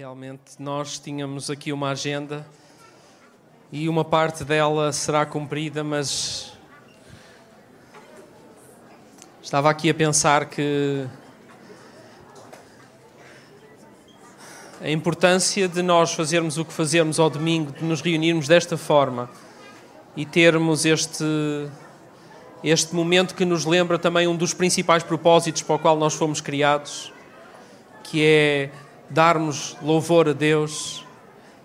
Realmente, nós tínhamos aqui uma agenda e uma parte dela será cumprida, mas estava aqui a pensar que a importância de nós fazermos o que fazermos ao domingo, de nos reunirmos desta forma e termos este, este momento que nos lembra também um dos principais propósitos para o qual nós fomos criados, que é darmos louvor a Deus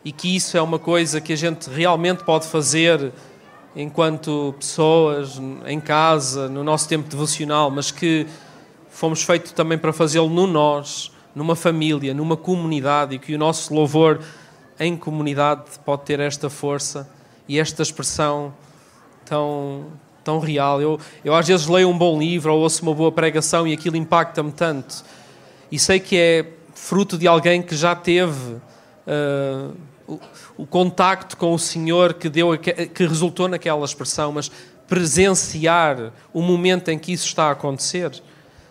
e que isso é uma coisa que a gente realmente pode fazer enquanto pessoas, em casa, no nosso tempo devocional, mas que fomos feitos também para fazê-lo no nós, numa família, numa comunidade e que o nosso louvor em comunidade pode ter esta força e esta expressão tão, tão real. Eu, eu às vezes leio um bom livro ou ouço uma boa pregação e aquilo impacta-me tanto. E sei que é fruto de alguém que já teve uh, o, o, contacto com o Senhor que, deu, que resultou naquela expressão, mas presenciar o momento em que isso está a acontecer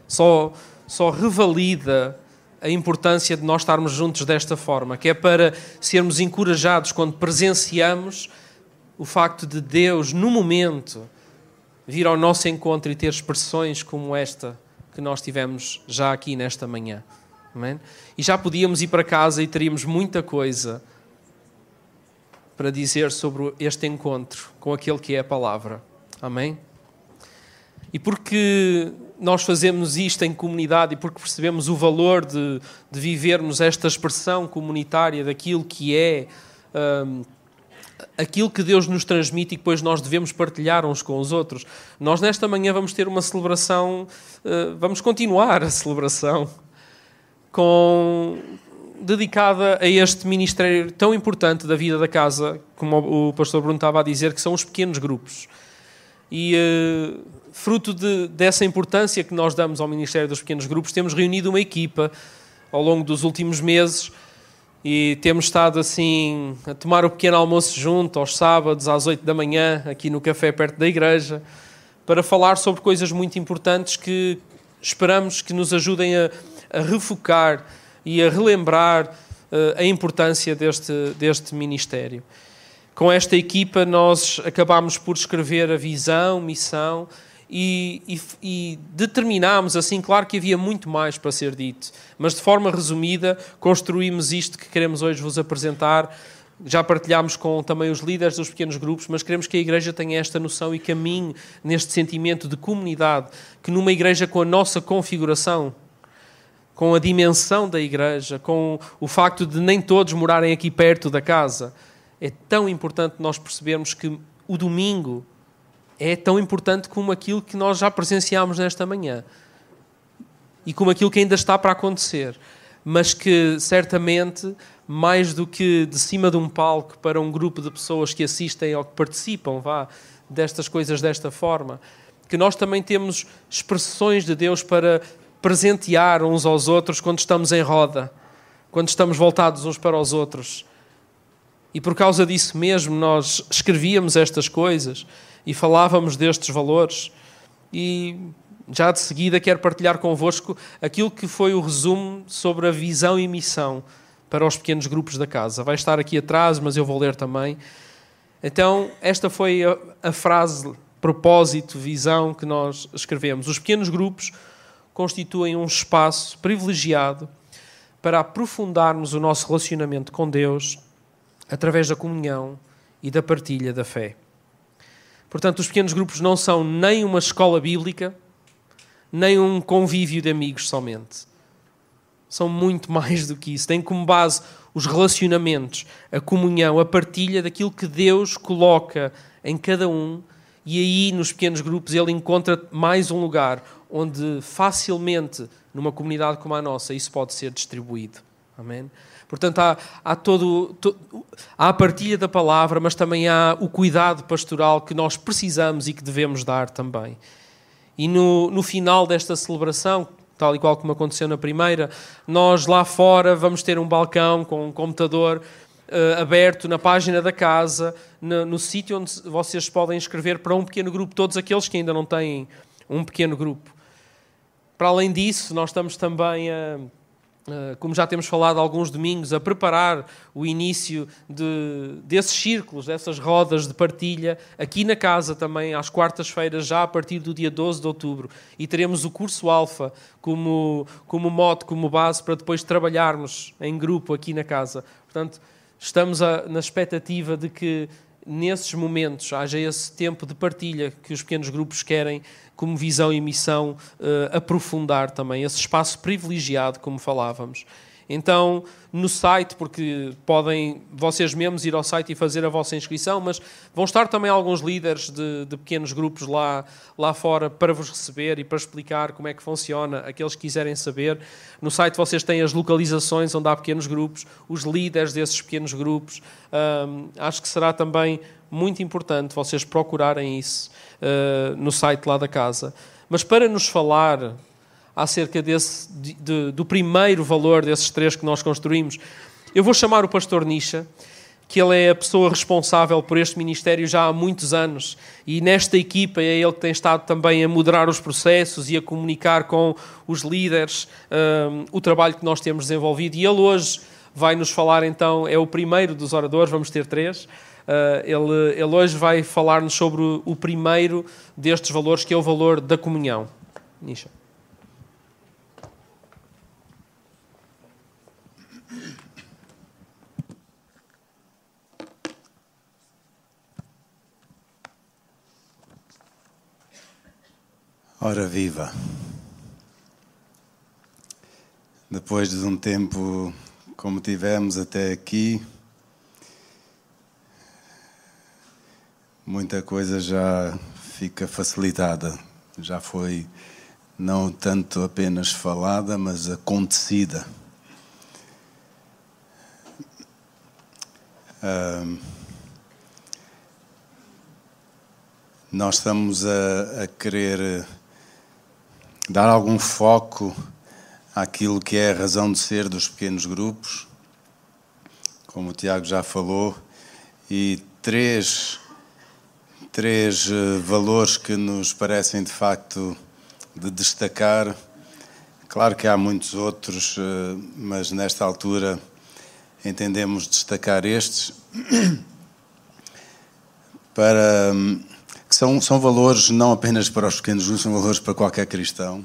só, só revalida a importância de nós estarmos juntos desta forma, que é para sermos encorajados quando presenciamos o facto de Deus, no momento, vir ao nosso encontro e ter expressões como esta que nós tivemos já aqui nesta manhã. Amém? E já podíamos ir para casa e teríamos muita coisa para dizer sobre este encontro com aquele que é a palavra. Amém? E porque nós fazemos isto em comunidade e porque percebemos o valor de, de vivermos esta expressão comunitária daquilo que é um, aquilo que Deus nos transmite e que depois nós devemos partilhar uns com os outros. Nós nesta manhã vamos ter uma celebração, uh, vamos continuar a celebração com dedicada a este ministério tão importante da vida da casa, como o pastor Bruno estava a dizer, que são os pequenos grupos. E uh, fruto de, dessa importância que nós damos ao Ministério dos Pequenos Grupos, temos reunido uma equipa ao longo dos últimos meses e temos estado assim a tomar o pequeno almoço junto aos sábados às 8 da manhã, aqui no café perto da igreja, para falar sobre coisas muito importantes que esperamos que nos ajudem a a refocar e a relembrar uh, a importância deste, deste ministério. Com esta equipa, nós acabámos por escrever a visão, missão e, e, e determinámos, assim, claro que havia muito mais para ser dito, mas de forma resumida, construímos isto que queremos hoje vos apresentar. Já partilhámos com também os líderes dos pequenos grupos, mas queremos que a igreja tenha esta noção e caminhe neste sentimento de comunidade, que numa igreja com a nossa configuração com a dimensão da igreja, com o facto de nem todos morarem aqui perto da casa. É tão importante nós percebermos que o domingo é tão importante como aquilo que nós já presenciámos nesta manhã e como aquilo que ainda está para acontecer, mas que certamente mais do que de cima de um palco para um grupo de pessoas que assistem ou que participam, vá, destas coisas desta forma, que nós também temos expressões de Deus para presentear uns aos outros quando estamos em roda, quando estamos voltados uns para os outros. E por causa disso mesmo nós escrevíamos estas coisas e falávamos destes valores. E já de seguida quero partilhar convosco aquilo que foi o resumo sobre a visão e missão para os pequenos grupos da casa. Vai estar aqui atrás, mas eu vou ler também. Então, esta foi a, a frase, propósito, visão que nós escrevemos. Os pequenos grupos constituem um espaço privilegiado para aprofundarmos o nosso relacionamento com Deus através da comunhão e da partilha da fé. Portanto, os pequenos grupos não são nem uma escola bíblica, nem um convívio de amigos somente. São muito mais do que isso. Têm como base os relacionamentos, a comunhão, a partilha daquilo que Deus coloca em cada um, e aí nos pequenos grupos ele encontra mais um lugar onde facilmente, numa comunidade como a nossa, isso pode ser distribuído. Amém? Portanto, há, há, todo, há a partilha da palavra, mas também há o cuidado pastoral que nós precisamos e que devemos dar também. E no, no final desta celebração, tal e qual como aconteceu na primeira, nós lá fora vamos ter um balcão com um computador uh, aberto na página da casa, no, no sítio onde vocês podem escrever para um pequeno grupo, todos aqueles que ainda não têm um pequeno grupo. Para além disso, nós estamos também a, como já temos falado alguns domingos, a preparar o início de, desses círculos, dessas rodas de partilha, aqui na casa também, às quartas-feiras, já a partir do dia 12 de outubro. E teremos o curso Alfa como, como mote, como base, para depois trabalharmos em grupo aqui na casa. Portanto, estamos a, na expectativa de que nesses momentos haja esse tempo de partilha que os pequenos grupos querem como visão e missão uh, aprofundar também esse espaço privilegiado, como falávamos. Então, no site, porque podem vocês mesmos ir ao site e fazer a vossa inscrição, mas vão estar também alguns líderes de, de, pequenos grupos lá, lá fora para vos receber e para explicar como é que funciona, aqueles que quiserem saber. No site vocês têm as localizações onde há pequenos grupos, os líderes desses pequenos grupos. Acho que será também muito importante vocês procurarem isso uh, no site lá da casa. Mas para nos falar acerca desse, de, do primeiro valor desses três que nós construímos, eu vou chamar o pastor Nisha, que ele é a pessoa responsável por este ministério já há muitos anos e nesta equipa é ele que tem estado também a moderar os processos e a comunicar com os líderes um, o trabalho que nós temos desenvolvido. E ele hoje vai nos falar então, é o primeiro dos oradores, vamos ter três. Uh, ele, ele hoje vai falar-nos sobre o, o, primeiro destes valores, que é o valor da comunhão. Nisha. Ora viva! Depois de um tempo como tivemos até aqui, muita coisa já fica facilitada, já foi não tanto apenas falada, mas acontecida. nós estamos a, a, querer dar algum foco àquilo que é a razão de ser dos pequenos grupos, como o Tiago já falou, e três três eh, valores que nos parecem de facto de destacar. Claro que há muitos outros, eh, mas nesta altura entendemos destacar estes para que são, são valores não apenas para os pequenos grupos, são valores para qualquer cristão,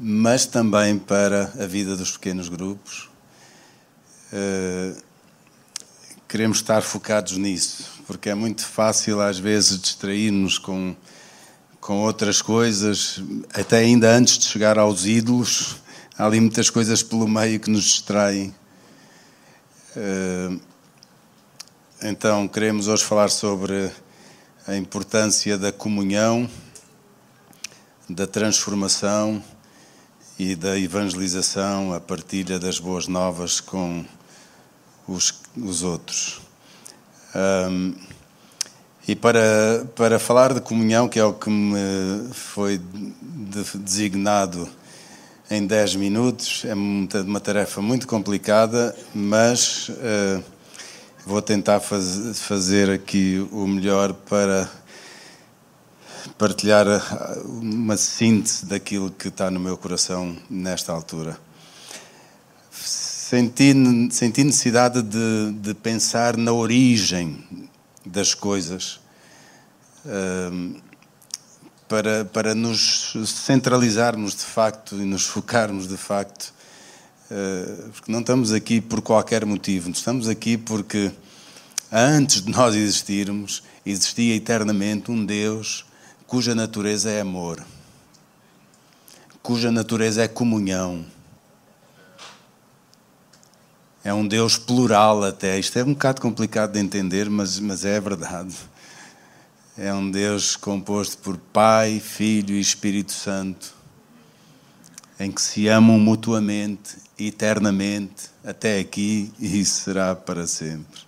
mas também para a vida dos pequenos grupos. Uh, queremos estar focados nisso porque é muito fácil às vezes distrair-nos com, com outras coisas, até ainda antes de chegar aos ídolos, há ali muitas coisas pelo meio que nos distraem. Eh, então, queremos hoje falar sobre a importância da comunhão, da transformação e da evangelização, a partilha das boas novas com os, os outros. Um, e para, para falar de comunhão, que é o que me foi designado em 10 minutos, é uma tarefa muito complicada, mas uh, vou tentar faz, fazer aqui o melhor para partilhar uma síntese daquilo que está no meu coração nesta altura. Senti, senti necessidade de, de pensar na origem das coisas uh, para, para nos centralizarmos de facto e nos focarmos de facto, porque não estamos aqui por qualquer motivo, estamos aqui porque antes de nós existirmos, existia eternamente um Deus cuja natureza é amor, cuja natureza é comunhão é um Deus plural até. Isto é um bocado complicado de entender, mas, mas é verdade. É um Deus composto por Pai, Filho e Espírito Santo, em que se amam mutuamente, eternamente, até aqui e será para sempre.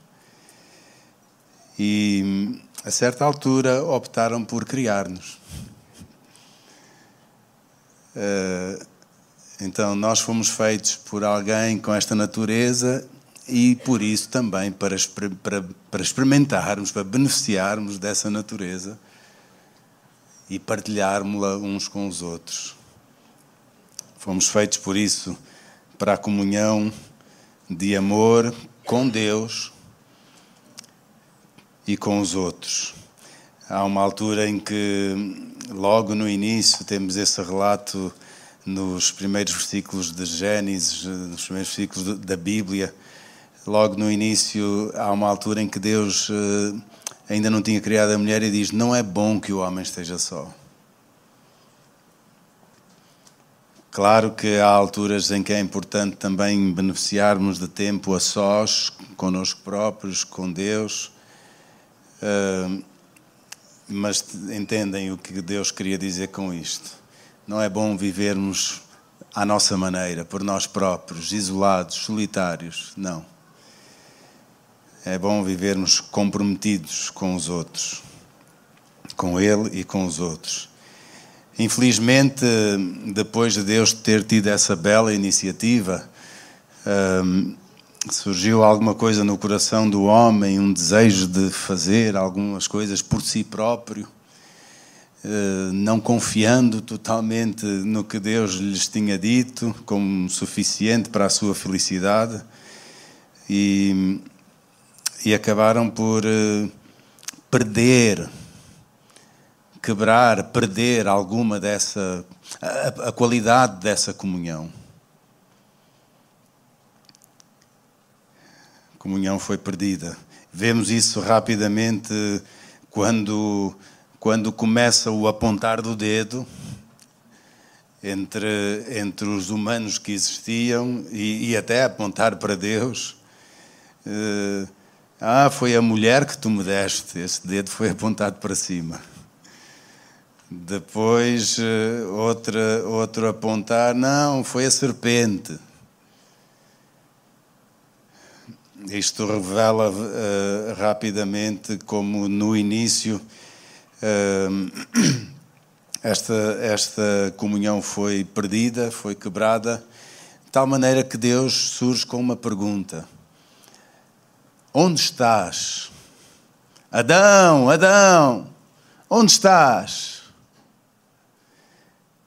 E a certa altura optaram por criar-nos. Uh, então, nós fomos feitos por alguém com esta natureza e por isso também para, para, para experimentarmos, para beneficiarmos dessa natureza e partilharmos-la uns com os outros. Fomos feitos por isso para a comunhão de amor com Deus e com os outros. Há uma altura em que, logo no início, temos esse relato nos primeiros versículos de Gênesis, nos primeiros versículos da Bíblia. Logo no início, há uma altura em que Deus eh, ainda não tinha criado a mulher e diz: Não é bom que o homem esteja só. Claro que há alturas em que é importante também beneficiarmos de tempo a sós, conosco próprios, com Deus. Uh, mas entendem o que Deus queria dizer com isto. Não é bom vivermos à nossa maneira, por nós próprios, isolados, solitários. Não. É bom vivermos comprometidos com os outros, com Ele e com os outros. Infelizmente, depois de Deus ter tido essa bela iniciativa, um, surgiu alguma coisa no coração do homem, um desejo de fazer algumas coisas por si próprio, uh, não confiando totalmente no que Deus lhes tinha dito como suficiente para a sua felicidade, e, e acabaram por uh, perder quebrar, perder alguma dessa, a, a qualidade dessa comunhão. A comunhão foi perdida. Vemos isso rapidamente quando, quando começa o apontar do dedo entre, entre os humanos que existiam e, e até apontar para Deus. Uh, ah, foi a mulher que tu me deste. Esse dedo foi apontado para cima. Depois, eh, outra, outro apontar, não, foi a serpente. Isto revela uh, rapidamente como no início uh, esta, esta comunhão foi perdida, foi quebrada, de tal maneira que Deus surge com uma pergunta: Onde estás? Adão, Adão, onde estás?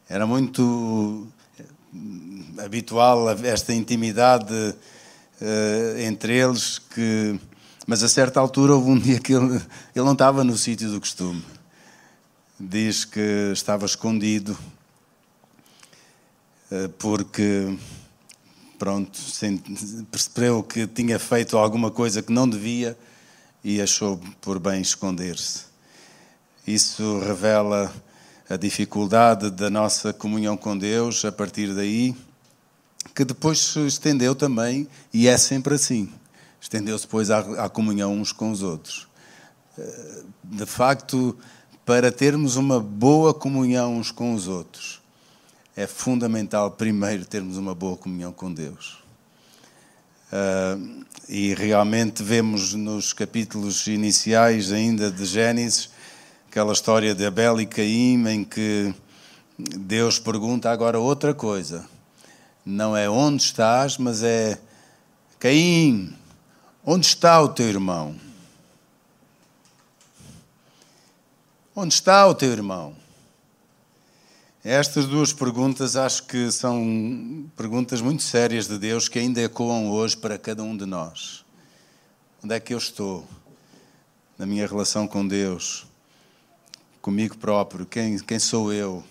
Era muito eh, habitual esta intimidade uh, entre eles, que, mas a certa altura houve um dia que ele, ele não estava no sítio do costume. Diz que estava escondido uh, porque pronto, percebeu que tinha feito alguma coisa que não devia e achou por bem esconder-se. Isso revela a dificuldade da nossa comunhão com Deus a partir daí, que depois se estendeu também, e é sempre assim, estendeu-se depois à, à comunhão uns com os outros. Eh, de facto, para termos uma boa comunhão uns com os outros, é fundamental primeiro termos uma boa comunhão com Deus. Uh, e realmente vemos nos capítulos iniciais ainda de Gênesis aquela história de Abel e Caim, em que Deus pergunta agora outra coisa. Não é onde estás, mas é Caim, onde está o teu irmão? Onde está o teu irmão? Estas duas perguntas acho que são perguntas muito sérias de Deus que ainda ecoam hoje para cada um de nós. Onde é que eu estou na minha relação com Deus? Comigo próprio, quem, quem sou eu,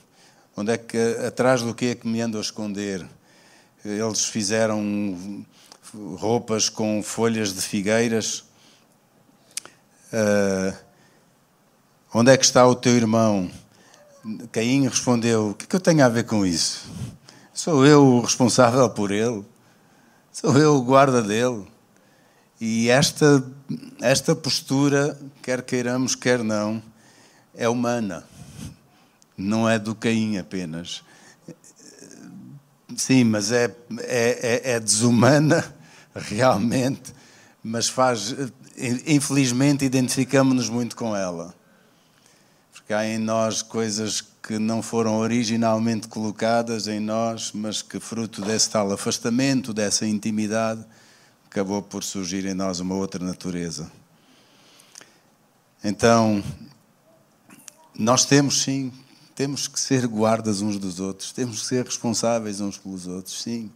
onde é que, atrás do que é que me ando a esconder. Eles fizeram roupas com folhas de figueiras. Uh, onde é que está o teu irmão? Caim respondeu: O que, é que eu tenho a ver com isso? Sou eu o responsável por ele, sou eu o guarda dele. E esta, esta postura, quer queiramos, quer não, é humana, não é do Caim apenas. Sim, mas é, é, é, é desumana, realmente, mas faz. Infelizmente, identificamos-nos muito com ela. Porque há em nós coisas que não foram originalmente colocadas em nós, mas que, fruto desse tal afastamento, dessa intimidade, acabou por surgir em nós uma outra natureza. Então, nós temos, sim, temos que ser guardas uns dos outros, temos que ser responsáveis uns pelos outros, sim.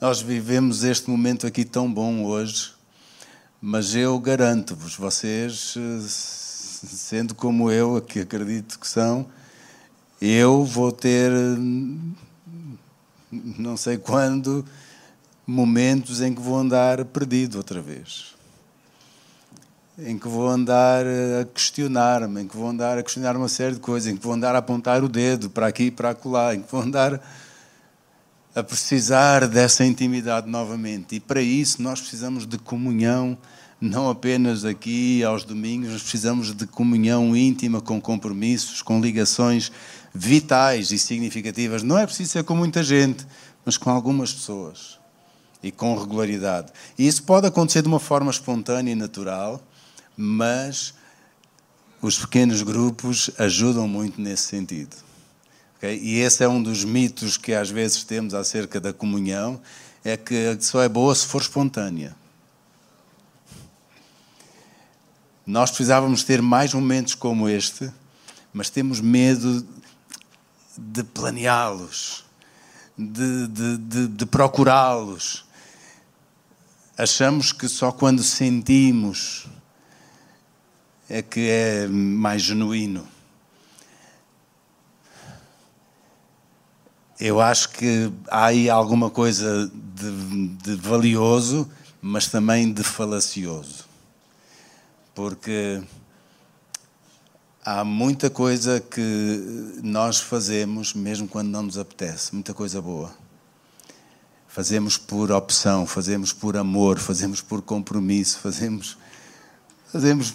nós vivemos este momento aqui tão bom hoje, mas eu garanto-vos, vocês, sendo como eu, que acredito que são, eu vou ter, não sei quando, momentos em que vou andar perdido outra vez. Em que vou andar a questionar-me, em que vou andar a questionar uma série de coisas, em que vou andar a apontar o dedo para aqui e para acolá, em que vou andar a precisar dessa intimidade novamente. E para isso nós precisamos de comunhão, não apenas aqui aos domingos, nós precisamos de comunhão íntima, com compromissos, com ligações vitais e significativas. Não é preciso ser com muita gente, mas com algumas pessoas e com regularidade. E isso pode acontecer de uma forma espontânea e natural, mas os pequenos grupos ajudam muito nesse sentido. Okay? E esse é um dos mitos que às vezes temos acerca da comunhão, é que só é boa se for espontânea. Nós precisávamos ter mais momentos como este, mas temos medo de planeá-los, de, de, de, de procurá-los. Achamos que só quando sentimos é que é mais genuíno. eu acho que há aí alguma coisa de, de, valioso, mas também de falacioso. Porque há muita coisa que nós fazemos, mesmo quando não nos apetece, muita coisa boa. Fazemos por opção, fazemos por amor, fazemos por compromisso, fazemos. Fazemos.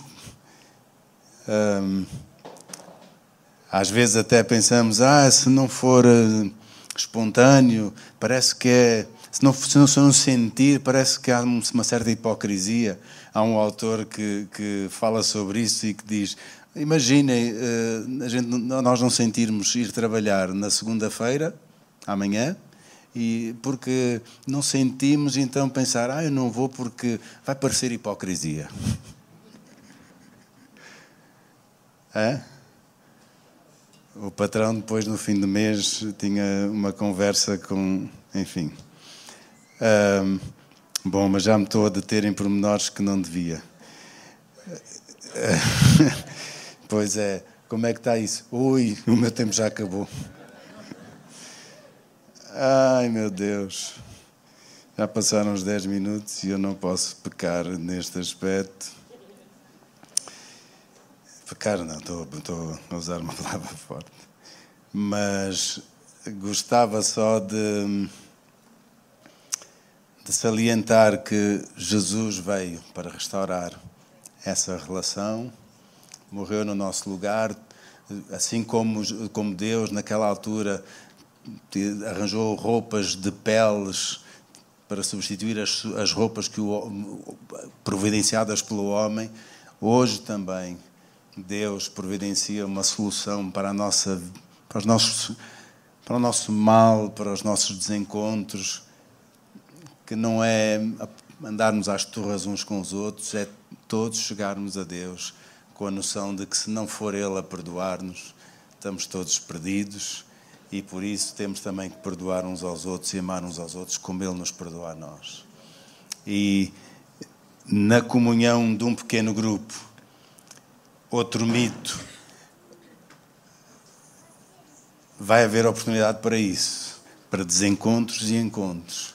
Às vezes até pensamos, ah, se não for espontâneo, parece que é. Se não, se não, se não sentir, parece que há uma certa hipocrisia. Há um autor que, que fala sobre isso e que diz: Imaginem, eh, a gente, nós não sentirmos ir trabalhar na segunda-feira, amanhã, e porque não sentimos, então pensar: Ah, eu não vou porque vai parecer hipocrisia. O patrão depois no fim do mês tinha uma conversa com, enfim. Um, bom, mas já me estou a deter em pormenores que não devia. pois é, como é que está isso? Ui, o meu tempo já acabou. Ai meu Deus, já passaram uns 10 minutos e eu não posso pecar neste aspecto. Pecar não, estou, estou a usar uma palavra forte. Mas gostava só de, de salientar que Jesus veio para restaurar essa relação, morreu no nosso lugar, assim como, como Deus, naquela altura, arranjou roupas de peles para substituir as, as roupas que o, providenciadas pelo homem, hoje também Deus providencia uma solução para a nossa para os nossos para o nosso mal, para os nossos desencontros, que não é andarmos às turras uns com os outros, é todos chegarmos a Deus com a noção de que se não for Ele a perdoar-nos, estamos todos perdidos e por isso temos também que perdoar uns aos outros e amar uns aos outros como Ele nos perdoa a nós. E na comunhão de um pequeno grupo, outro mito. Vai haver oportunidade para isso, para desencontros e encontros,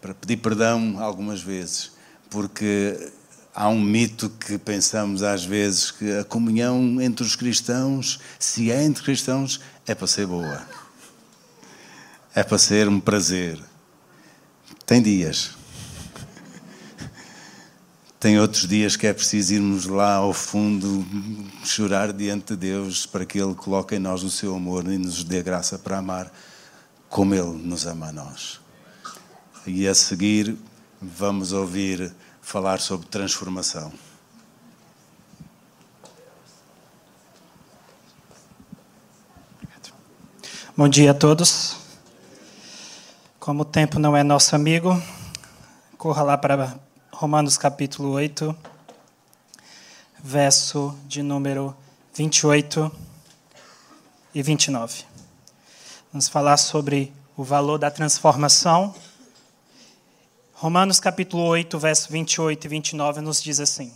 para pedir perdão algumas vezes, porque há um mito que pensamos às vezes que a comunhão entre os cristãos, se é entre cristãos, é para ser boa. É para ser um prazer. Tem dias. Tem outros dias que é preciso irmos lá ao fundo chorar diante de Deus para que Ele coloque em nós o seu amor e nos dê graça para amar como Ele nos ama a nós. E a seguir vamos ouvir falar sobre transformação. Bom dia a todos. Como o tempo não é nosso amigo, corra lá para Romanos capítulo 8, verso de número 28 e 29. Vamos falar sobre o valor da transformação Romanos capítulo 8, verso 28 e 29 nos diz assim: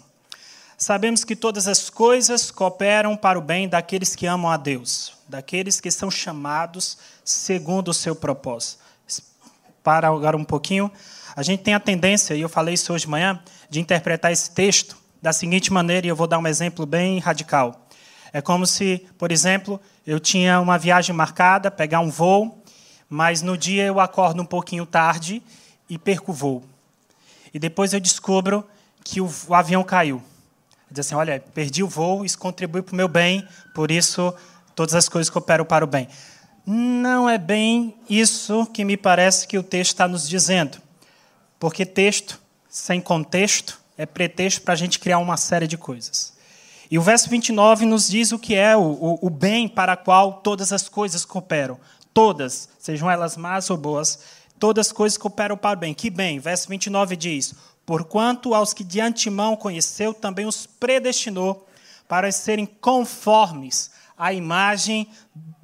Sabemos que todas as coisas cooperam para o bem daqueles que amam a Deus, daqueles que são chamados segundo o seu propósito. Para agora um pouquinho. A gente tem a tendência, e eu falei isso hoje de manhã, de interpretar esse texto da seguinte maneira, e eu vou dar um exemplo bem radical. É como se, por exemplo, eu tinha uma viagem marcada, pegar um voo, mas no dia eu acordo um pouquinho tarde e perco o voo. E depois eu descubro que o, o avião caiu. Diz assim, olha, perdi o voo, isso contribui para o meu bem, por isso todas as coisas cooperam para o bem. Não é bem isso que me parece que o texto está nos dizendo. Porque texto sem contexto é pretexto para a gente criar uma série de coisas. E o verso 29 nos diz o que é o, o, o bem para o qual todas as coisas cooperam. Todas, sejam elas más ou boas, todas as coisas cooperam para o bem. Que bem? Verso 29 diz: Porquanto aos que de antemão conheceu, também os predestinou para serem conformes à imagem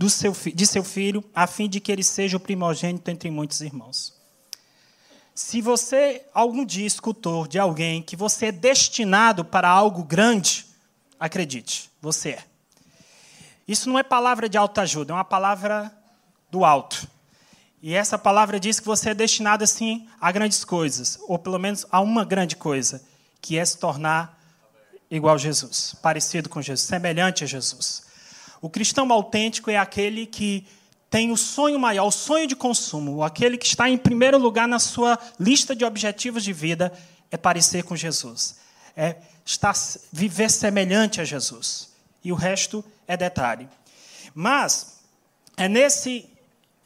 seu, de seu filho, a fim de que ele seja o primogênito entre muitos irmãos. Se você algum dia escutou de alguém que você é destinado para algo grande, acredite, você é. Isso não é palavra de autoajuda, é uma palavra do alto. E essa palavra diz que você é destinado assim a grandes coisas, ou pelo menos a uma grande coisa, que é se tornar igual a Jesus, parecido com Jesus, semelhante a Jesus. O cristão autêntico é aquele que tem o sonho maior, o sonho de consumo, aquele que está em primeiro lugar na sua lista de objetivos de vida é parecer com Jesus, é estar viver semelhante a Jesus. E o resto é detalhe. Mas é nesse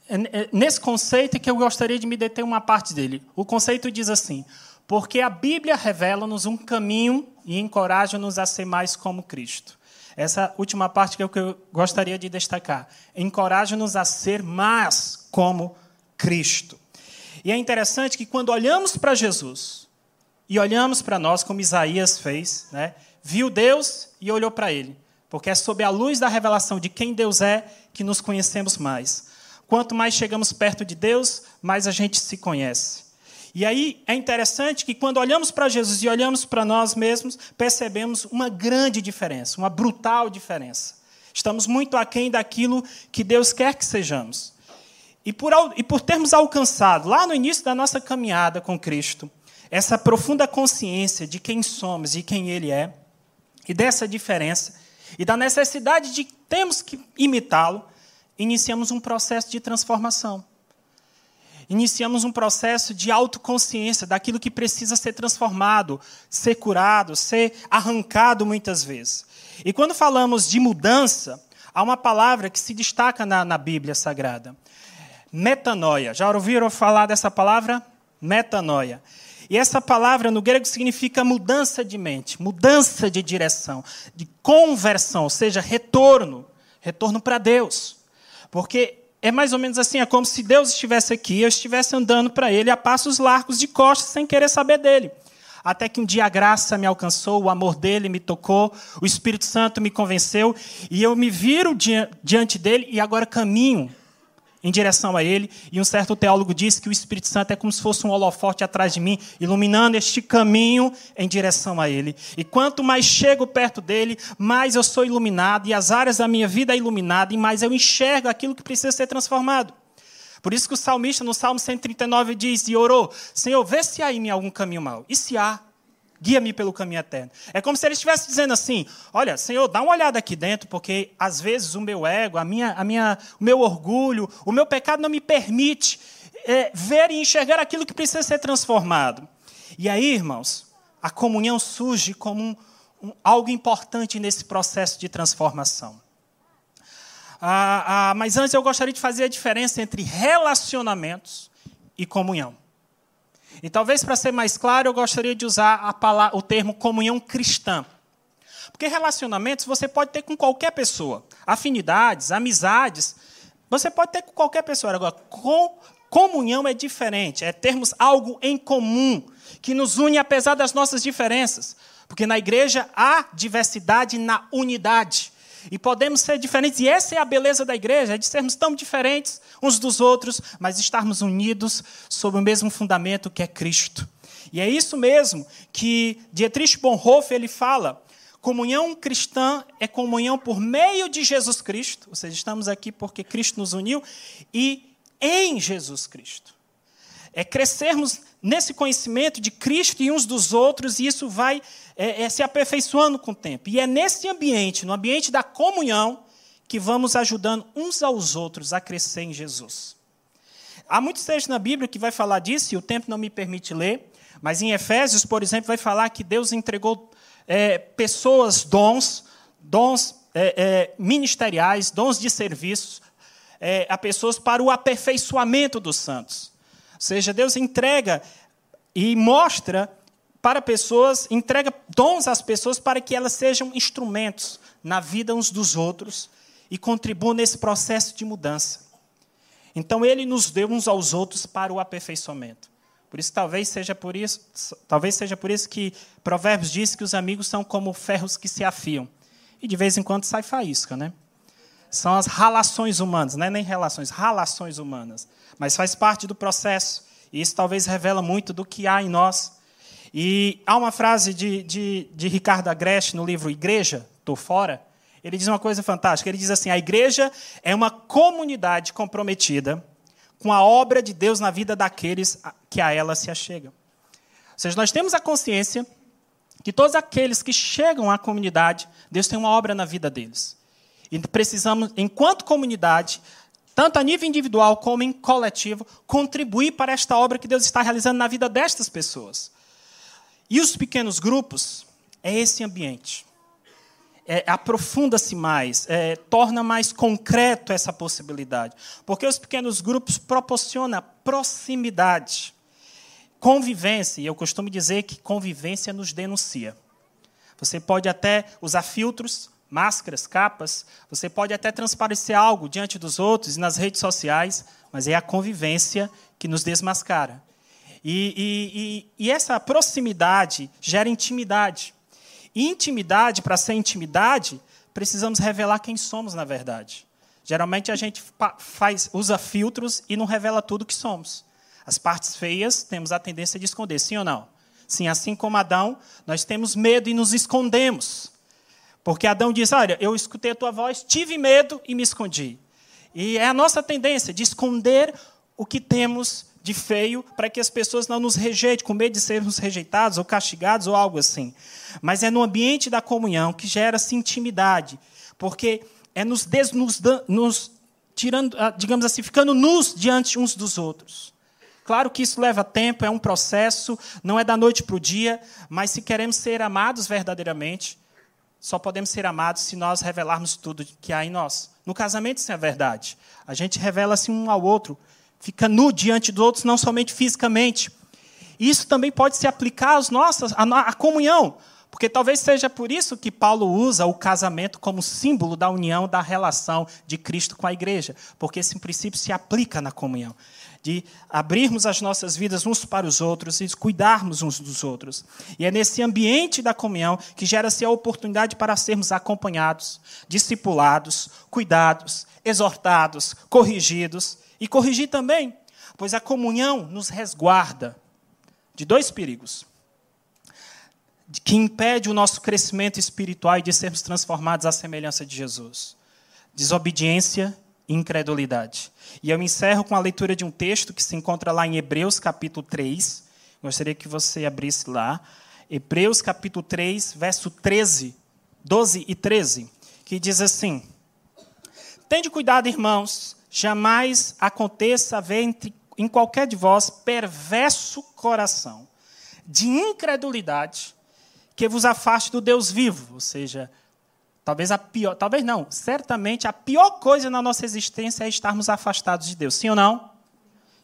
é, é nesse conceito que eu gostaria de me deter uma parte dele. O conceito diz assim: porque a Bíblia revela-nos um caminho e encoraja-nos a ser mais como Cristo. Essa última parte que eu gostaria de destacar. Encoraja-nos a ser mais como Cristo. E é interessante que quando olhamos para Jesus e olhamos para nós, como Isaías fez, né, viu Deus e olhou para ele. Porque é sob a luz da revelação de quem Deus é que nos conhecemos mais. Quanto mais chegamos perto de Deus, mais a gente se conhece. E aí é interessante que quando olhamos para Jesus e olhamos para nós mesmos, percebemos uma grande diferença, uma brutal diferença. Estamos muito aquém daquilo que Deus quer que sejamos. E por, e por termos alcançado, lá no início da nossa caminhada com Cristo, essa profunda consciência de quem somos e quem Ele é, e dessa diferença, e da necessidade de temos que imitá-lo, iniciamos um processo de transformação. Iniciamos um processo de autoconsciência daquilo que precisa ser transformado, ser curado, ser arrancado muitas vezes. E quando falamos de mudança, há uma palavra que se destaca na, na Bíblia Sagrada: metanoia. Já ouviram falar dessa palavra? Metanoia. E essa palavra no grego significa mudança de mente, mudança de direção, de conversão, ou seja, retorno, retorno para Deus. Porque é mais ou menos assim, é como se Deus estivesse aqui, eu estivesse andando para Ele a passos largos de costas, sem querer saber dele. Até que um dia a graça me alcançou, o amor dele me tocou, o Espírito Santo me convenceu, e eu me viro diante dele e agora caminho em direção a ele, e um certo teólogo disse que o Espírito Santo é como se fosse um holofote atrás de mim, iluminando este caminho em direção a ele. E quanto mais chego perto dele, mais eu sou iluminado, e as áreas da minha vida é iluminada, e mais eu enxergo aquilo que precisa ser transformado. Por isso que o salmista, no Salmo 139, diz e orou: Senhor, vê se há em mim algum caminho mau. E se há, guia-me pelo caminho eterno. É como se ele estivesse dizendo assim: Olha, Senhor, dá uma olhada aqui dentro, porque às vezes o meu ego, a minha, a minha, o meu orgulho, o meu pecado não me permite é, ver e enxergar aquilo que precisa ser transformado. E aí, irmãos, a comunhão surge como um, um, algo importante nesse processo de transformação. Ah, ah, mas antes eu gostaria de fazer a diferença entre relacionamentos e comunhão. E talvez para ser mais claro, eu gostaria de usar palavra, o termo comunhão cristã. Porque relacionamentos você pode ter com qualquer pessoa. Afinidades, amizades, você pode ter com qualquer pessoa. Agora, com, comunhão é diferente, é termos algo em comum, que nos une apesar das nossas diferenças. Porque na igreja há diversidade na unidade. E podemos ser diferentes. E essa é a beleza da igreja, é de sermos tão diferentes uns dos outros, mas estarmos unidos sob o mesmo fundamento que é Cristo. E é isso mesmo que Dietrich Bonhoeffer ele fala. Comunhão cristã é comunhão por meio de Jesus Cristo, ou seja, estamos aqui porque Cristo nos uniu, e em Jesus Cristo. É crescermos nesse conhecimento de Cristo e uns dos outros, e isso vai é, é, se aperfeiçoando com o tempo. E é nesse ambiente, no ambiente da comunhão, que vamos ajudando uns aos outros a crescer em Jesus. Há muitos textos na Bíblia que vai falar disso, e o tempo não me permite ler, mas em Efésios, por exemplo, vai falar que Deus entregou é, pessoas, dons, dons é, é, ministeriais, dons de serviços, é, a pessoas para o aperfeiçoamento dos santos. Ou seja, Deus entrega e mostra para pessoas, entrega dons às pessoas para que elas sejam instrumentos na vida uns dos outros e contribuam nesse processo de mudança. Então ele nos deu uns aos outros para o aperfeiçoamento. Por isso talvez seja por isso, talvez seja por isso que Provérbios diz que os amigos são como ferros que se afiam. E de vez em quando sai faísca, né? São as relações humanas, não é nem relações, relações humanas mas faz parte do processo. E isso talvez revela muito do que há em nós. E há uma frase de, de, de Ricardo Agreste no livro Igreja, Estou Fora. Ele diz uma coisa fantástica. Ele diz assim: a igreja é uma comunidade comprometida com a obra de Deus na vida daqueles que a ela se achegam. Ou seja, nós temos a consciência que todos aqueles que chegam à comunidade, Deus tem uma obra na vida deles. E precisamos, enquanto comunidade, tanto a nível individual como em coletivo, contribuir para esta obra que Deus está realizando na vida destas pessoas. E os pequenos grupos é esse ambiente. É, Aprofunda-se mais, é, torna mais concreto essa possibilidade. Porque os pequenos grupos proporcionam proximidade, convivência, e eu costumo dizer que convivência nos denuncia. Você pode até usar filtros, máscaras, capas, você pode até transparecer algo diante dos outros e nas redes sociais, mas é a convivência que nos desmascara. E, e, e, e essa proximidade gera intimidade. E intimidade, para ser intimidade, precisamos revelar quem somos na verdade. Geralmente a gente faz, usa filtros e não revela tudo que somos. As partes feias temos a tendência de esconder, sim ou não? Sim, assim como Adão, nós temos medo e nos escondemos. Porque Adão diz: Olha, eu escutei a tua voz, tive medo e me escondi. E é a nossa tendência de esconder o que temos de feio para que as pessoas não nos rejeitem, com medo de sermos rejeitados ou castigados ou algo assim. Mas é no ambiente da comunhão que gera-se intimidade, porque é nos, nos tirando, ah, digamos assim, ficando nus diante uns dos outros. Claro que isso leva tempo, é um processo, não é da noite para o dia, mas se queremos ser amados verdadeiramente, só podemos ser amados se nós revelarmos tudo que há em nós. No casamento, isso é verdade. A gente revela-se um ao outro, fica nu diante dos outros, não somente fisicamente. Isso também pode se aplicar às nossas, à, à comunhão. Porque talvez seja por isso que Paulo usa o casamento como símbolo da união, da relação de Cristo com a igreja. Porque esse princípio se aplica na comunhão de abrirmos as nossas vidas uns para os outros e cuidarmos uns dos outros. E é nesse ambiente da comunhão que gera-se a oportunidade para sermos acompanhados, discipulados, cuidados, exortados, corrigidos e corrigir também, pois a comunhão nos resguarda de dois perigos que impede o nosso crescimento espiritual e de sermos transformados à semelhança de Jesus: desobediência incredulidade. E eu encerro com a leitura de um texto que se encontra lá em Hebreus capítulo 3. Gostaria que você abrisse lá. Hebreus capítulo 3, verso 13, 12 e 13, que diz assim: Tende cuidado, irmãos, jamais aconteça haver entre, em qualquer de vós perverso coração de incredulidade que vos afaste do Deus vivo, ou seja, Talvez a pior, talvez não, certamente a pior coisa na nossa existência é estarmos afastados de Deus. Sim ou não?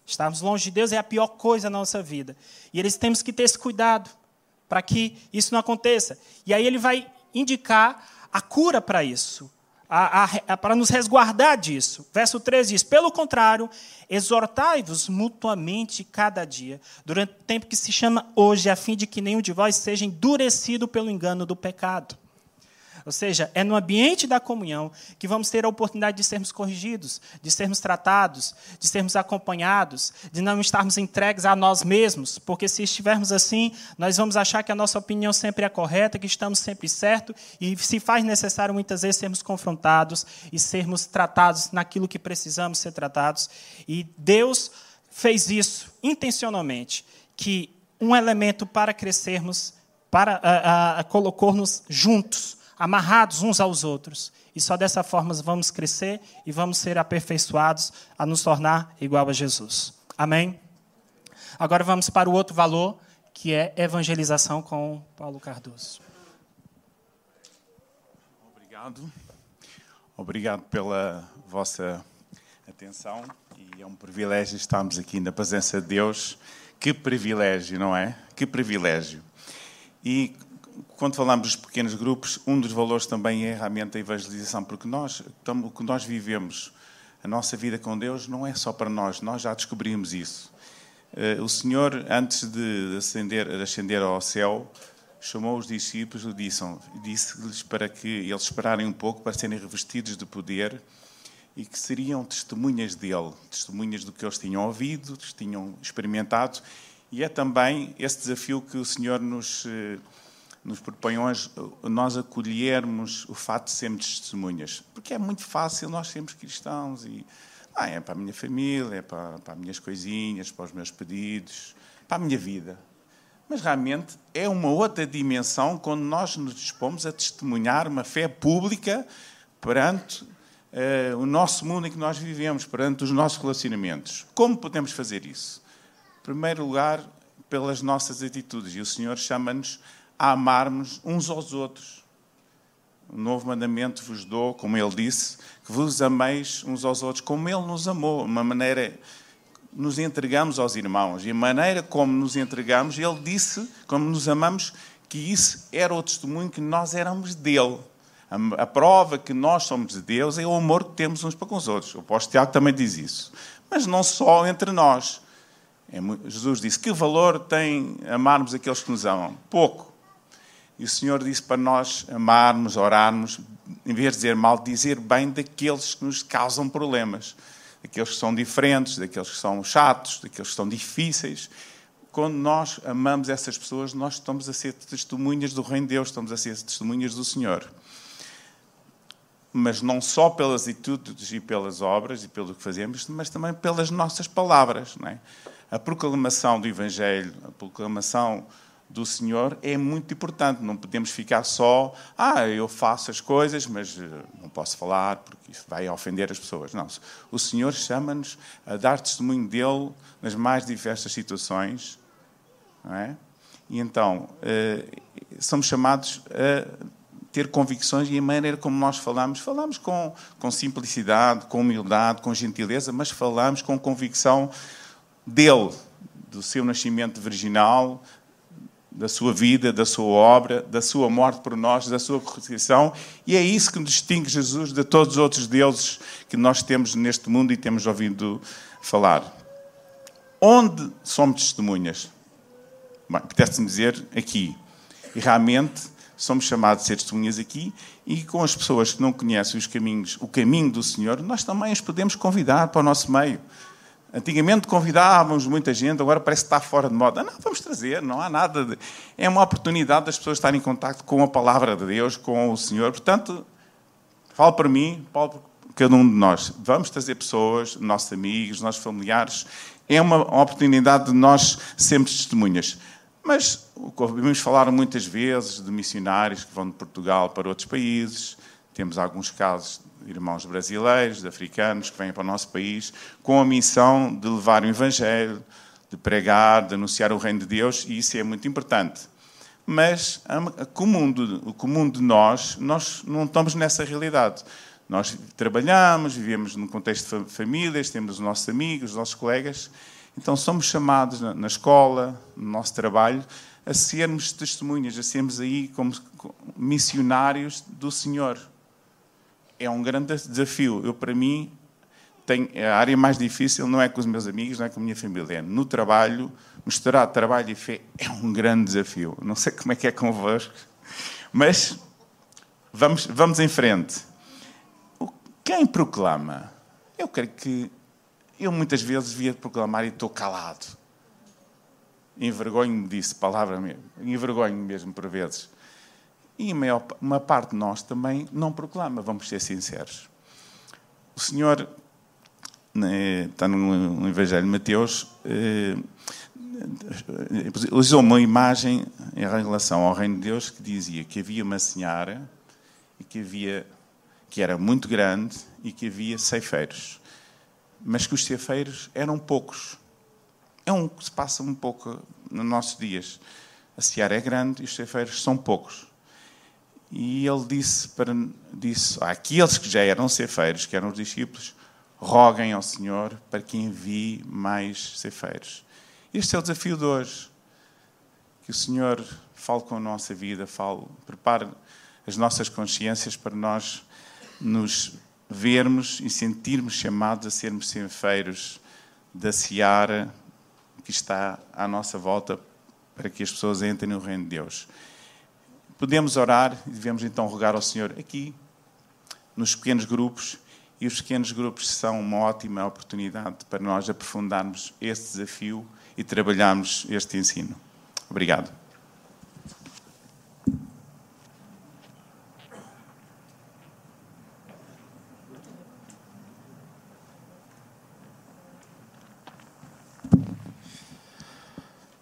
Estarmos longe de Deus é a pior coisa na nossa vida. E eles temos que ter esse cuidado para que isso não aconteça. E aí ele vai indicar a cura para isso, a, a, para nos resguardar disso. Verso 13 diz: Pelo contrário, exortai-vos mutuamente cada dia, durante o tempo que se chama hoje, a fim de que nenhum de vós seja endurecido pelo engano do pecado. Ou seja, é no ambiente da comunhão que vamos ter a oportunidade de sermos corrigidos, de sermos tratados, de sermos acompanhados, de não estarmos entregues a nós mesmos, porque se estivermos assim, nós vamos achar que a nossa opinião sempre é correta, que estamos sempre certo, e se faz necessário muitas vezes sermos confrontados e sermos tratados naquilo que precisamos ser tratados. E Deus fez isso intencionalmente, que um elemento para crescermos, para uh, uh, colocou-nos juntos, amarrados uns aos outros. E só dessa forma vamos crescer e vamos ser aperfeiçoados a nos tornar igual a Jesus. Amém? Agora vamos para o outro valor, que é evangelização com Paulo Cardoso. Obrigado. Obrigado pela vossa atenção e é um privilégio estarmos aqui na presença de Deus que privilégio, não é? Que privilégio. E quando falamos dos pequenos grupos, um dos valores também é realmente a evangelização, porque nós, o que nós vivemos, a nossa vida com Deus, não é só para nós, nós já descobrimos isso. Eh, o Senhor, antes de ascender, de ascender ao céu, chamou os discípulos e disse-lhes para que eles esperarem um pouco para serem revestidos de poder e que seriam testemunhas dele, testemunhas do que eles tinham ouvido, tinham experimentado. E é também esse desafio que o Senhor nos, eh, nos propõe hoje, nós acolhermos o fato de sermos testemunhas. Porque é muito fácil nós sermos cristãos e ah, é para a minha família, é para, para as minhas coisinhas, para os meus pedidos, para a minha vida. Mas realmente é uma outra dimensão quando nós nos dispomos a testemunhar uma fé pública perante uh, o nosso mundo em que nós vivemos, perante os nossos relacionamentos. Como podemos fazer isso? Em primeiro lugar, pelas nossas atitudes. E o Senhor chama-nos a amarmos uns aos outros. O novo mandamento vos dou, como Ele disse, que vos ameis uns aos outros, como Ele nos amou, uma maneira nos entregamos aos irmãos. E a maneira como nos entregamos, Ele disse, como nos amamos, que isso era o testemunho que nós éramos dele. A, prova que nós somos de Deus é o amor que temos uns para com os outros. O apóstolo Tiago também diz isso. Mas não só entre nós. É, Jesus disse: Que valor tem amarmos aqueles que nos amam? Pouco. E o Senhor disse para nós amarmos, orarmos, em vez de dizer mal, dizer bem daqueles que nos causam problemas. Daqueles que são diferentes, daqueles que são chatos, daqueles que são difíceis quando nós amamos essas pessoas, nós estamos a ser testemunhas do Reino de Deus, estamos a ser testemunhas do Senhor mas não só pelas atitudes e pelas obras e pelo que fazemos, mas também pelas nossas palavras. É? A proclamação do Evangelho, a proclamação do Senhor é muito importante. Não podemos ficar só, ah, eu faço as coisas, mas eh, não posso falar porque isso vai ofender as pessoas. Não. O Senhor chama-nos a dar testemunho dele nas mais diversas situações. Não é? E então, eh, somos chamados a ter convicções e a maneira como nós falamos, falamos com, com simplicidade, com humildade, com gentileza, mas falamos com convicção dele, do seu nascimento virginal, da sua vida, da sua obra, da sua morte por nós, da sua ressurreição, e é isso que distingue Jesus de todos os outros deuses que nós temos neste mundo e temos ouvido falar. Onde somos testemunhas? Bem, apetece-me dizer aqui. E realmente somos chamados a ser testemunhas aqui e com as pessoas que não conhecem os caminhos, o caminho do Senhor, nós também as podemos convidar para o nosso meio. Antigamente convidávamos muita gente, agora parece que está fora de moda. Não, vamos trazer, não há nada. De... É uma oportunidade das pessoas estarem em contato com a palavra de Deus, com o Senhor. Portanto, falo para mim, falo para cada um de nós. Vamos trazer pessoas, nossos amigos, nossos familiares. É uma oportunidade de nós sermos testemunhas. Mas ouvimos falar muitas vezes de missionários que vão de Portugal para outros países. Temos alguns casos irmãos brasileiros, africanos que vêm para o nosso país com a missão de levar o Evangelho, de pregar, de anunciar o Reino de Deus, e isso é muito importante. Mas o comum de, o comum de nós, nós não estamos nessa realidade. Nós trabalhamos, vivemos num contexto de famílias, temos os nossos amigos, os nossos colegas, então somos chamados na escola, no nosso trabalho, a sermos testemunhas, a sermos aí como missionários do Senhor. É um grande desafio. Eu, para mim, tenho, a área mais difícil não é com os meus amigos, não é com a minha família. É no trabalho, misturar trabalho e fé é um grande desafio. Não sei como é que é convosco, mas vamos, vamos em frente. Quem proclama? Eu creio que eu muitas vezes via proclamar e estou calado. Envergonho-me disso, palavra mesmo. Envergonho-me mesmo por vezes. E maior, uma parte de nós também não proclama, vamos ser sinceros. O Senhor, né, está no Evangelho de Mateus, eh, usou uma imagem em relação ao reino de Deus que dizia que havia uma senhora e que havia que era muito grande e que havia ceifeiros, mas que os ceifeiros eram poucos. É um que se passa um pouco nos nossos dias. A seara é grande e os ceifeiros são poucos. E ele disse para disse àqueles que já eram ceifeiros, que eram os discípulos, roguem ao Senhor para que envie mais ceifeiros. Este é o desafio de hoje. Que o Senhor fale com a nossa vida, fale, prepare as nossas consciências para nós nos vermos e sentirmos chamados a sermos ceifeiros da seara que está à nossa volta para que as pessoas entrem no reino de Deus. Podemos orar e devemos então rogar ao Senhor aqui, nos pequenos grupos, e os pequenos grupos são uma ótima oportunidade para nós aprofundarmos este desafio e trabalharmos este ensino. Obrigado.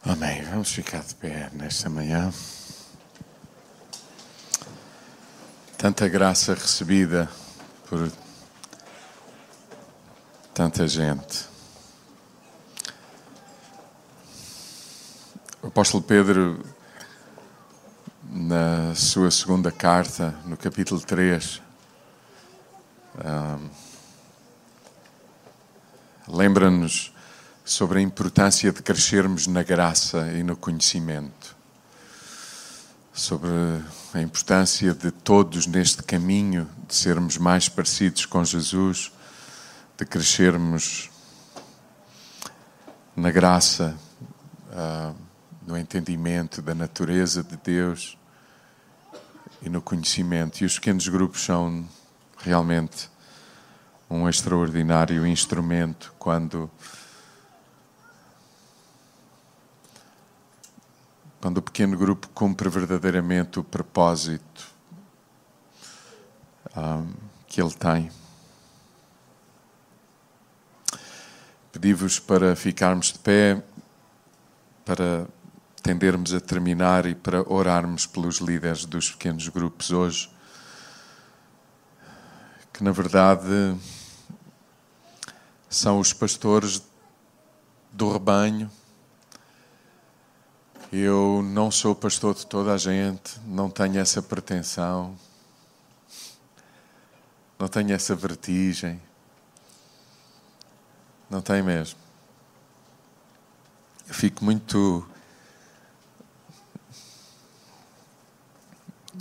Amém. Vamos ficar de pé nesta manhã. Tanta graça recebida por tanta gente. O apóstolo Pedro, na sua segunda carta, no capítulo 3, um, lembra-nos sobre a importância de crescermos na graça e no conhecimento, sobre a importância de todos neste caminho de sermos mais parecidos com Jesus, de crescermos na graça, uh, no entendimento da natureza de Deus e no conhecimento. E os pequenos grupos são realmente um extraordinário instrumento quando quando o pequeno grupo cumpre verdadeiramente o propósito um, que ele tem. Pedi-vos para ficarmos de pé, para tendermos a terminar e para orarmos pelos líderes dos pequenos grupos hoje, que na verdade são os pastores do rebanho eu não sou pastor de toda a gente, não tenho essa pretensão, não tenho essa vertigem. Não tenho mesmo. Eu fico muito.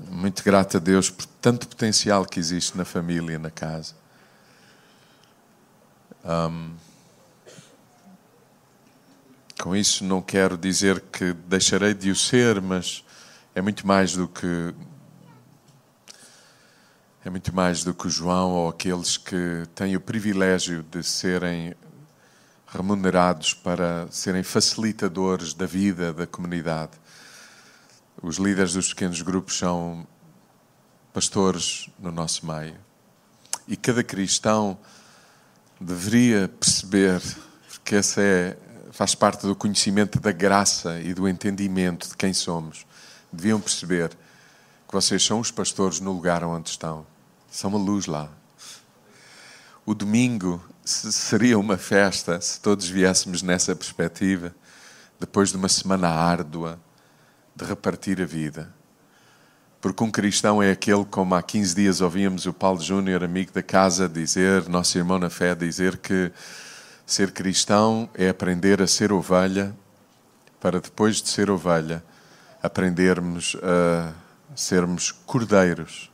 Muito grato a Deus por tanto potencial que existe na família, na casa. Um, com isso não quero dizer que deixarei de o ser, mas é muito mais do que é muito mais do que o João ou aqueles que têm o privilégio de serem remunerados para serem facilitadores da vida da comunidade. Os líderes dos pequenos grupos são pastores no nosso meio. E cada cristão deveria perceber, que essa é faz parte do conhecimento da graça e do entendimento de quem somos. Deviam perceber que vocês são os pastores no lugar onde estão. São uma luz lá. O domingo seria uma festa se todos viéssemos nessa perspectiva, depois de uma semana árdua de repartir a vida. Porque um cristão é aquele, como há 15 dias ouvimos o Paulo Júnior, amigo da casa, dizer, nosso irmão na fé, dizer que Ser cristão é aprender a ser ovelha, para depois de ser ovelha, aprendermos a sermos cordeiros.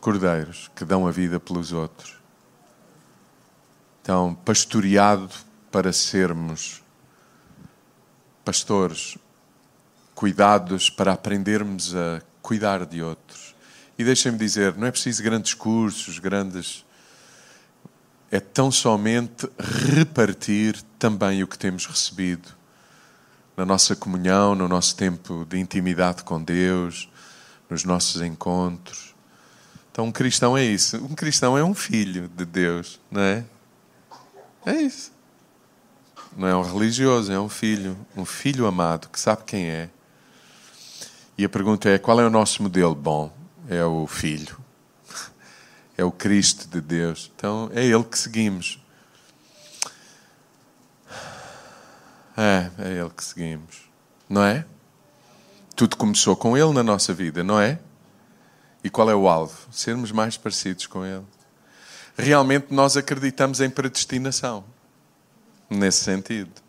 Cordeiros que dão a vida pelos outros. Então, pastoreado para sermos pastores, cuidados para aprendermos a cuidar de outros. E deixem-me dizer, não é preciso grandes cursos, grandes. É tão somente repartir também o que temos recebido na nossa comunhão, no nosso tempo de intimidade com Deus, nos nossos encontros. Então, um cristão é isso. Um cristão é um filho de Deus, não é? É isso. Não é um religioso, é um filho. Um filho amado que sabe quem é. E a pergunta é: qual é o nosso modelo? Bom, é o Filho. É o Cristo de Deus. Então, é Ele que seguimos. É, é Ele que seguimos. Não é? Tudo começou com Ele na nossa vida, não é? E qual é o alvo? Sermos mais parecidos com Ele. Realmente nós acreditamos em predestinação. Nesse sentido.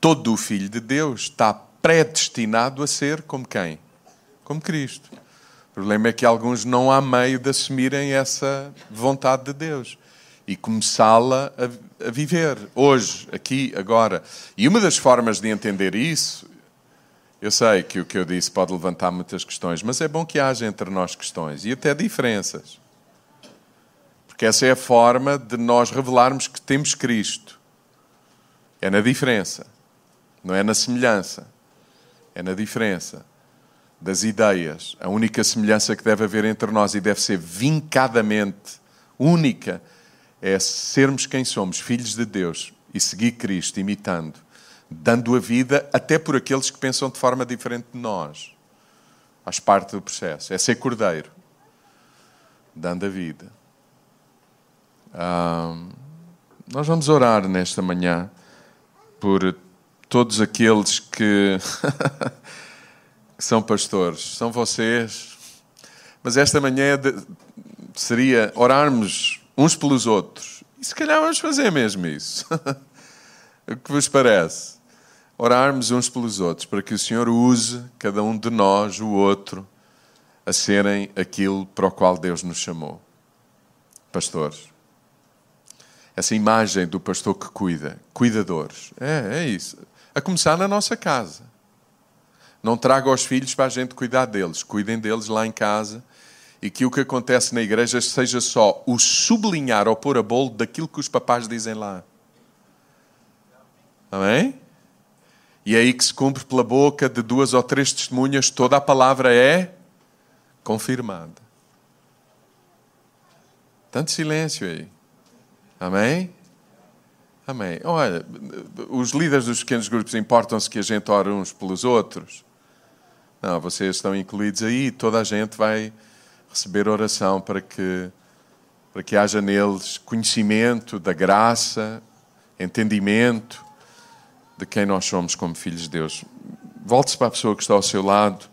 Todo o Filho de Deus está predestinado a ser como quem? Como Cristo. O problema é que alguns não há meio de assumirem essa vontade de Deus e começá-la a, a, viver hoje, aqui, agora. E uma das formas de entender isso, eu sei que o que eu disse pode levantar muitas questões, mas é bom que haja entre nós questões e até diferenças. Porque essa é a forma de nós revelarmos que temos Cristo. É na diferença, não é na semelhança. É na diferença das ideias. A única semelhança que deve haver entre nós e deve ser vincadamente única é sermos quem somos, filhos de Deus, e seguir Cristo, imitando, dando a vida até por aqueles que pensam de forma diferente de nós. Faz parte do processo. É ser cordeiro, dando a vida. nós vamos orar nesta manhã por todos aqueles que, que são pastores, são vocês. Mas esta manhã seria orarmos uns pelos outros. E se calhar vamos fazer mesmo isso. o que vos parece? Orarmos uns pelos outros, para que o Senhor use cada um de nós, o outro, a serem aquilo para o qual Deus nos chamou. Pastores essa imagem do pastor que cuida, cuidadores. É, é isso. A começar na nossa casa. Não traga os filhos para a gente cuidar deles. Cuidem deles lá em casa. E que o que acontece na igreja seja só o sublinhar ou pôr a bolo daquilo que os papás dizem lá. Amém? E é aí que se cumpre pela boca de duas ou três testemunhas, toda a palavra é confirmada. Tanto silêncio aí. Amém? Amém. Olha, os líderes dos pequenos grupos importam-se que a gente ore uns pelos outros? Não, vocês estão incluídos aí, toda a gente vai receber oração para que, para que haja neles conhecimento da graça, entendimento de quem nós somos como filhos de Deus. Volte-se para a pessoa que está ao seu lado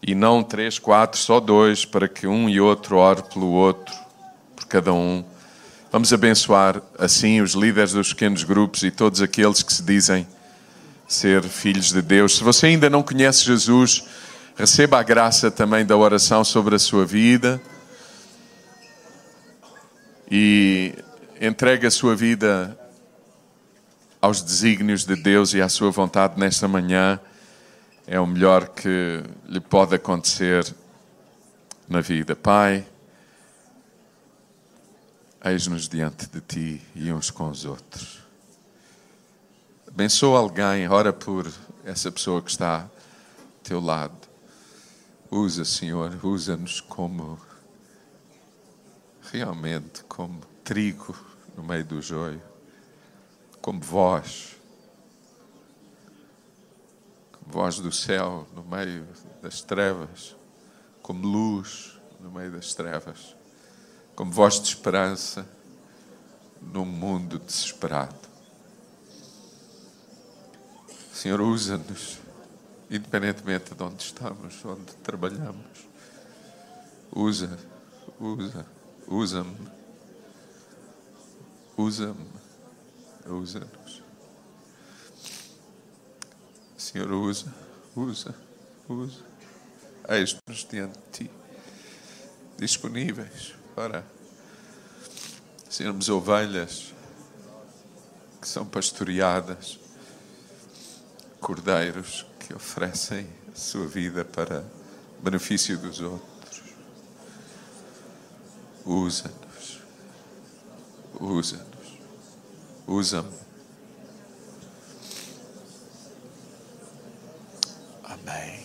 e não três, quatro, só dois, para que um e outro ore pelo outro, por cada um. Vamos abençoar assim os líderes dos pequenos grupos e todos aqueles que se dizem ser filhos de Deus. Se você ainda não conhece Jesus, receba a graça também da oração sobre a sua vida e entregue a sua vida aos desígnios de Deus e à sua vontade nesta manhã. É o melhor que lhe pode acontecer na vida. Pai, eis-nos diante de ti e uns com os outros. Abençoa alguém, ora por essa pessoa que está ao teu lado. Usa, Senhor, usa-nos como realmente como trigo no meio do joio, como voz, como voz do céu no meio das trevas, como luz no meio das trevas como voz de esperança num mundo desesperado. Senhor, usa-nos, independentemente de onde estamos, onde trabalhamos. Usa, usa, usa-me. Usa-me, usa-nos. Senhor, usa, usa, usa. Eis-nos diante de Ti, disponíveis para sermos ovelhas que são pastoreadas, cordeiros que oferecem a sua vida para benefício dos outros. Usa-nos. Usa-nos. Usa-me. Amém.